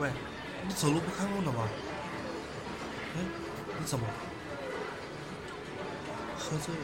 喂，你走路不看路的吗？哎，你怎么了？喝醉了？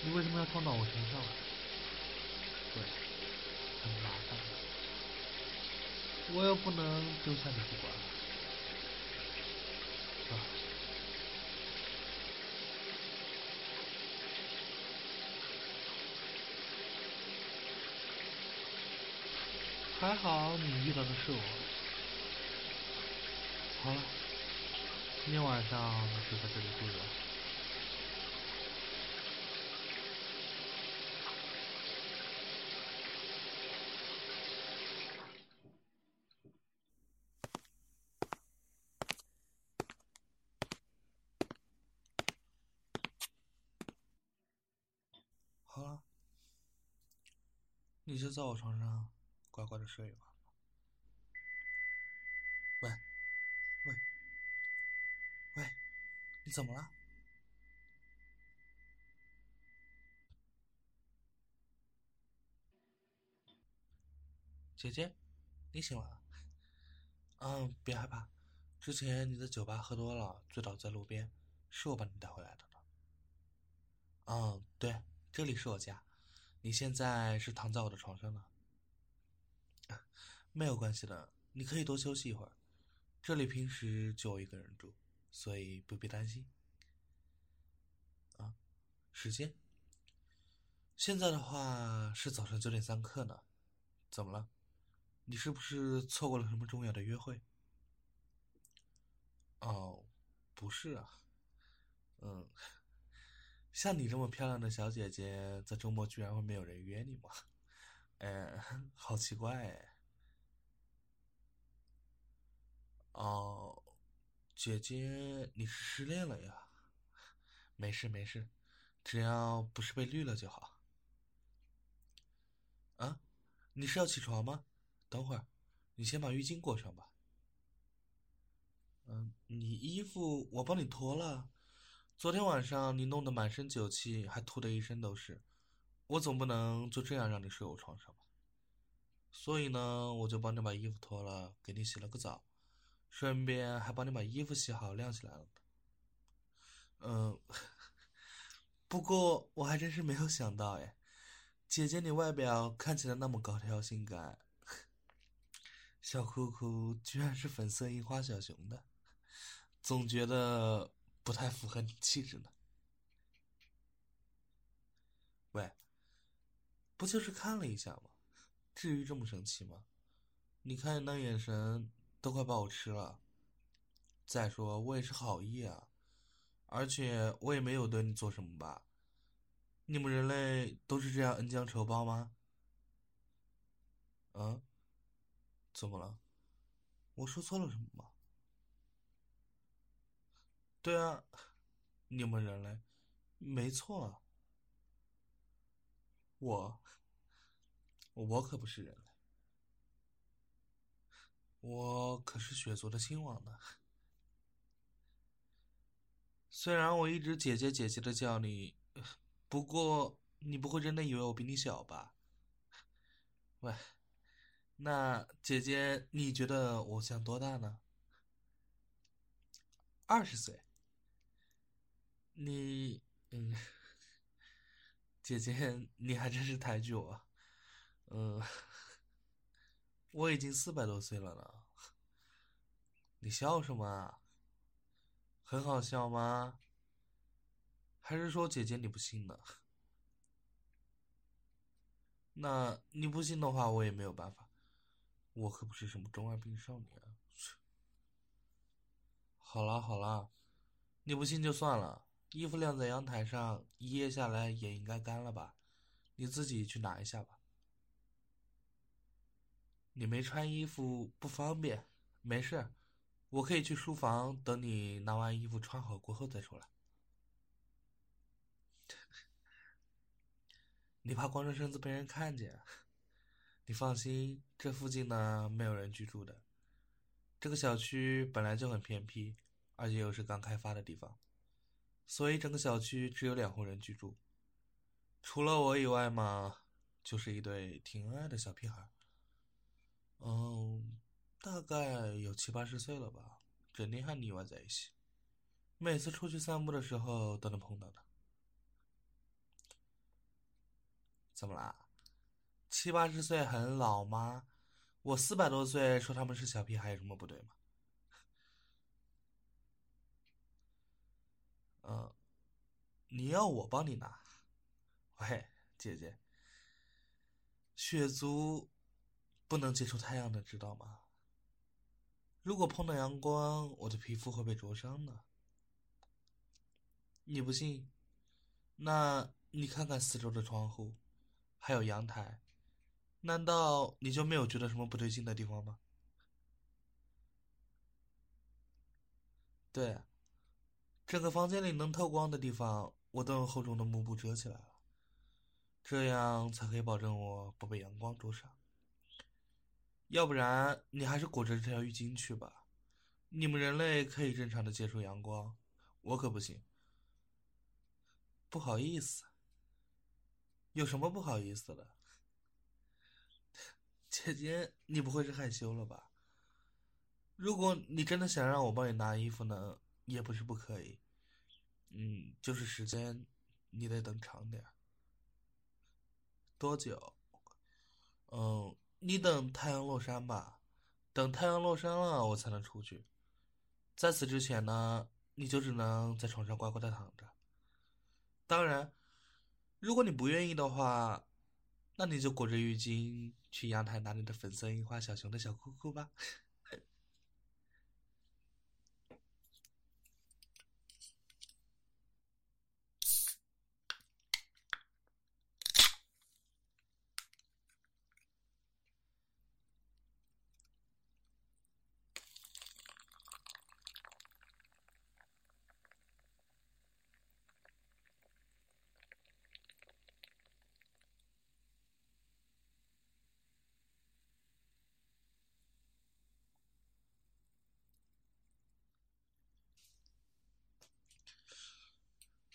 你为什么要撞到我身上？对，很麻烦。我又不能丢下你不管。还好你遇到的是我。好了，今天晚上就在这里住着。好了，你就在我床上。乖乖的睡吧。喂，喂，喂，你怎么了？姐姐，你醒了？嗯，别害怕，之前你在酒吧喝多了，醉倒在路边，是我把你带回来的。嗯，对，这里是我家，你现在是躺在我的床上呢。没有关系的，你可以多休息一会儿。这里平时就我一个人住，所以不必担心。啊，时间？现在的话是早上九点三刻呢。怎么了？你是不是错过了什么重要的约会？哦，不是啊。嗯，像你这么漂亮的小姐姐，在周末居然会没有人约你吗？嗯，好奇怪哎。哦，姐姐，你是失恋了呀？没事没事，只要不是被绿了就好。啊，你是要起床吗？等会儿，你先把浴巾裹上吧。嗯，你衣服我帮你脱了。昨天晚上你弄得满身酒气，还吐得一身都是，我总不能就这样让你睡我床上吧？所以呢，我就帮你把衣服脱了，给你洗了个澡。顺便还帮你把衣服洗好晾起来了。嗯，不过我还真是没有想到哎，姐姐你外表看起来那么高挑性感，小裤裤居然是粉色樱花小熊的，总觉得不太符合你气质呢。喂，不就是看了一下吗？至于这么生气吗？你看你那眼神。都快把我吃了。再说我也是好意啊，而且我也没有对你做什么吧？你们人类都是这样恩将仇报吗？嗯？怎么了？我说错了什么吗？对啊，你们人类，没错。我，我可不是人类。我可是血族的亲王呢。虽然我一直姐姐姐姐的叫你，不过你不会真的以为我比你小吧？喂，那姐姐，你觉得我像多大呢？二十岁。你，嗯，姐姐，你还真是抬举我。嗯，我已经四百多岁了呢。你笑什么啊？很好笑吗？还是说姐姐你不信呢？那你不信的话，我也没有办法。我可不是什么中二病少年。好啦好啦，你不信就算了。衣服晾在阳台上，一夜下来也应该干了吧？你自己去拿一下吧。你没穿衣服不方便，没事，我可以去书房等你拿完衣服穿好过后再出来。你怕光着身子被人看见？你放心，这附近呢没有人居住的。这个小区本来就很偏僻，而且又是刚开发的地方，所以整个小区只有两户人居住。除了我以外嘛，就是一对挺恩爱的小屁孩。嗯，大概有七八十岁了吧，整天和你玩在一起，每次出去散步的时候都能碰到他。怎么啦？七八十岁很老吗？我四百多岁，说他们是小屁孩有什么不对吗？嗯，你要我帮你拿？喂，姐姐，血族不能接触太阳的，知道吗？如果碰到阳光，我的皮肤会被灼伤的。你不信？那你看看四周的窗户。还有阳台，难道你就没有觉得什么不对劲的地方吗？对，整个房间里能透光的地方，我都用厚重的幕布遮起来了，这样才可以保证我不被阳光灼伤。要不然，你还是裹着这条浴巾去吧。你们人类可以正常的接触阳光，我可不行。不好意思。有什么不好意思的，姐姐，你不会是害羞了吧？如果你真的想让我帮你拿衣服呢，也不是不可以。嗯，就是时间，你得等长点。多久？嗯，你等太阳落山吧。等太阳落山了，我才能出去。在此之前呢，你就只能在床上乖乖的躺着。当然。如果你不愿意的话，那你就裹着浴巾去阳台拿你的粉色樱花小熊的小裤裤吧。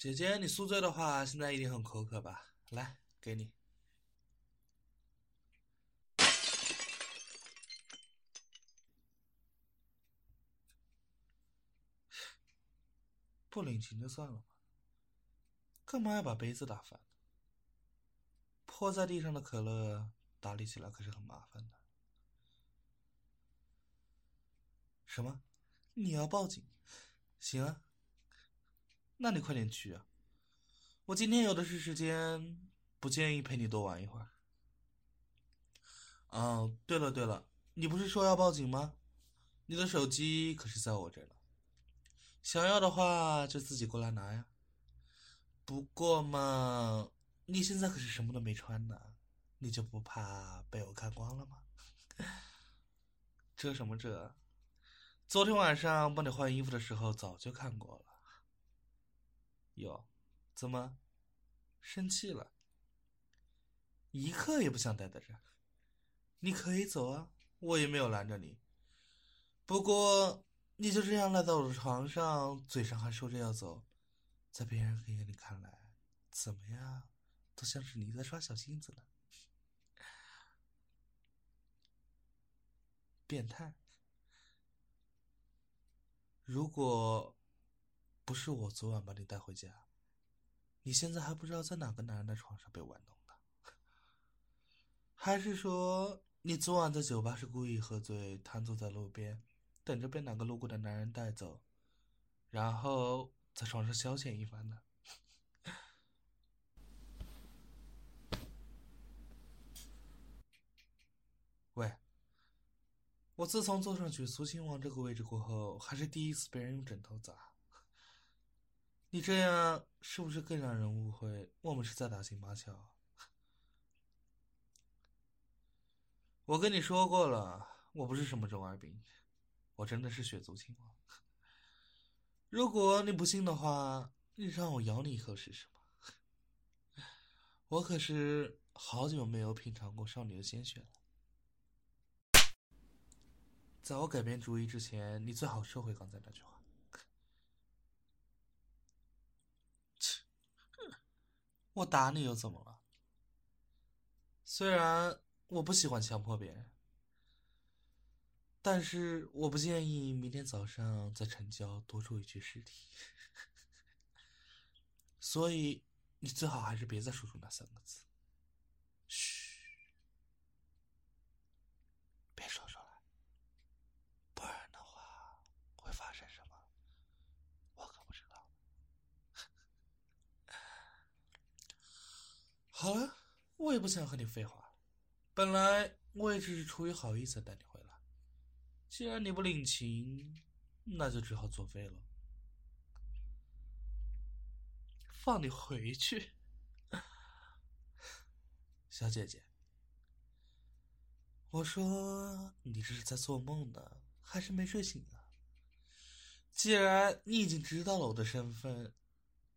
姐姐，你宿醉的话，现在一定很口渴吧？来，给你。不领情就算了吧，干嘛要把杯子打翻？泼在地上的可乐打理起来可是很麻烦的。什么？你要报警？行啊。那你快点去啊！我今天有的是时间，不建议陪你多玩一会儿。哦，对了对了，你不是说要报警吗？你的手机可是在我这呢，想要的话就自己过来拿呀。不过嘛，你现在可是什么都没穿呢，你就不怕被我看光了吗？遮什么遮？昨天晚上帮你换衣服的时候早就看过了。哟，怎么生气了？一刻也不想待在这。你可以走啊，我也没有拦着你。不过你就这样赖在我的床上，嘴上还说着要走，在别人眼里看来，怎么样，都像是你在耍小性子呢。变态。如果不是我昨晚把你带回家，你现在还不知道在哪个男人的床上被玩弄的？还是说你昨晚在酒吧是故意喝醉，瘫坐在路边，等着被哪个路过的男人带走，然后在床上消遣一番呢？喂，我自从坐上去苏亲王这个位置过后，还是第一次被人用枕头砸。你这样是不是更让人误会我们是在打情骂俏？我跟你说过了，我不是什么中二病，我真的是血族亲王。如果你不信的话，你让我咬你一口试试吧？我可是好久没有品尝过少女的鲜血了。在我改变主意之前，你最好收回刚才那句话。我打你又怎么了？虽然我不喜欢强迫别人，但是我不建议明天早上在城郊多出一具尸体。所以你最好还是别再说出那三个字。嘘。好了，我也不想和你废话。本来我也只是出于好意才带你回来，既然你不领情，那就只好作废了。放你回去，小姐姐。我说你这是在做梦呢，还是没睡醒啊？既然你已经知道了我的身份，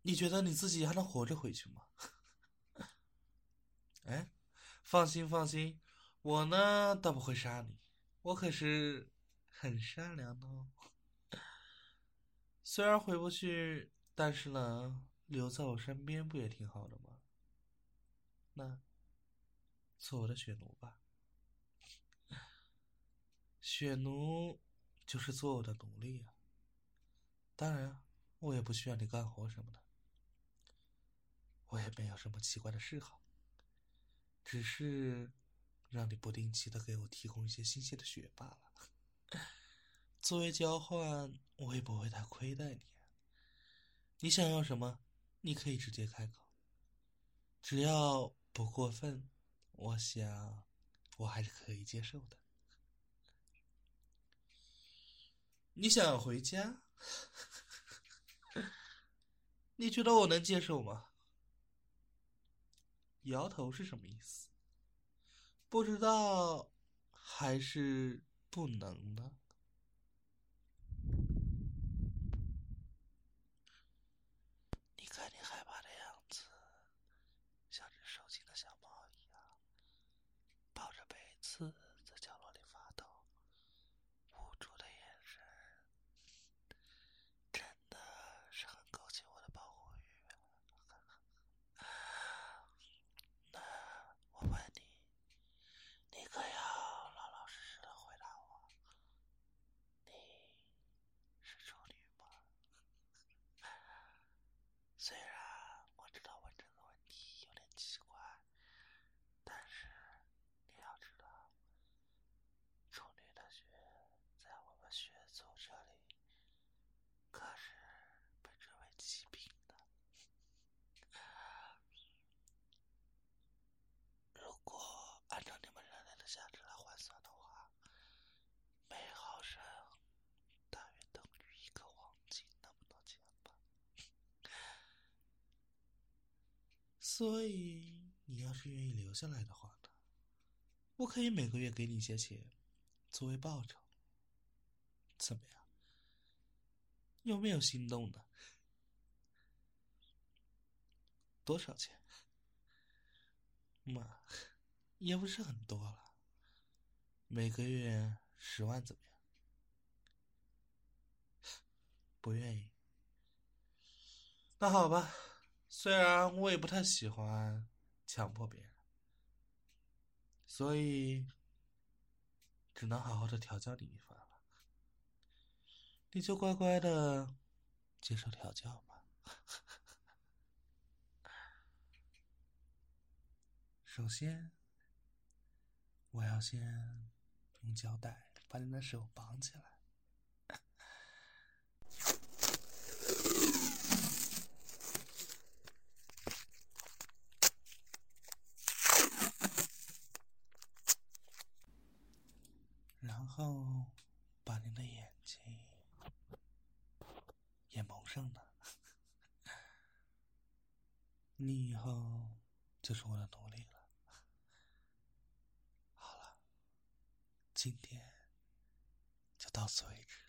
你觉得你自己还能活着回去吗？哎，放心放心，我呢倒不会杀你，我可是很善良的哦。虽然回不去，但是呢，留在我身边不也挺好的吗？那做我的血奴吧，血奴就是做我的奴隶啊。当然，我也不需要你干活什么的，我也没有什么奇怪的嗜好。只是让你不定期的给我提供一些新鲜的血罢了。作为交换，我也不会太亏待你。你想要什么，你可以直接开口，只要不过分，我想我还是可以接受的。你想要回家？你觉得我能接受吗？摇头是什么意思？不知道，还是不能呢？你看你害怕的样子，像只受惊的小猫一样，抱着被子在角落里发抖，无助的眼神，真的是很勾起我的保护欲。那我问你，你可要老老实实的回答我，你是处女吗？虽然我知道问这个问题有点奇怪，但是你要知道，处女的血在我们血族这里可是被称为极品的。如果按照你们人类的价值来换算的话，每毫升大约等于一个黄金那么多钱吧。所以，你要是愿意留下来的话呢，我可以每个月给你一些钱，作为报酬。怎么样？有没有心动的？多少钱？嘛，也不是很多了，每个月十万怎么样？不愿意。那好吧，虽然我也不太喜欢强迫别人，所以只能好好的调教你一番了。你就乖乖的接受调教吧。首先，我要先用胶带把你的手绑起来。然后把你的眼睛也蒙上了，你以后就是我的奴隶了。好了，今天就到此为止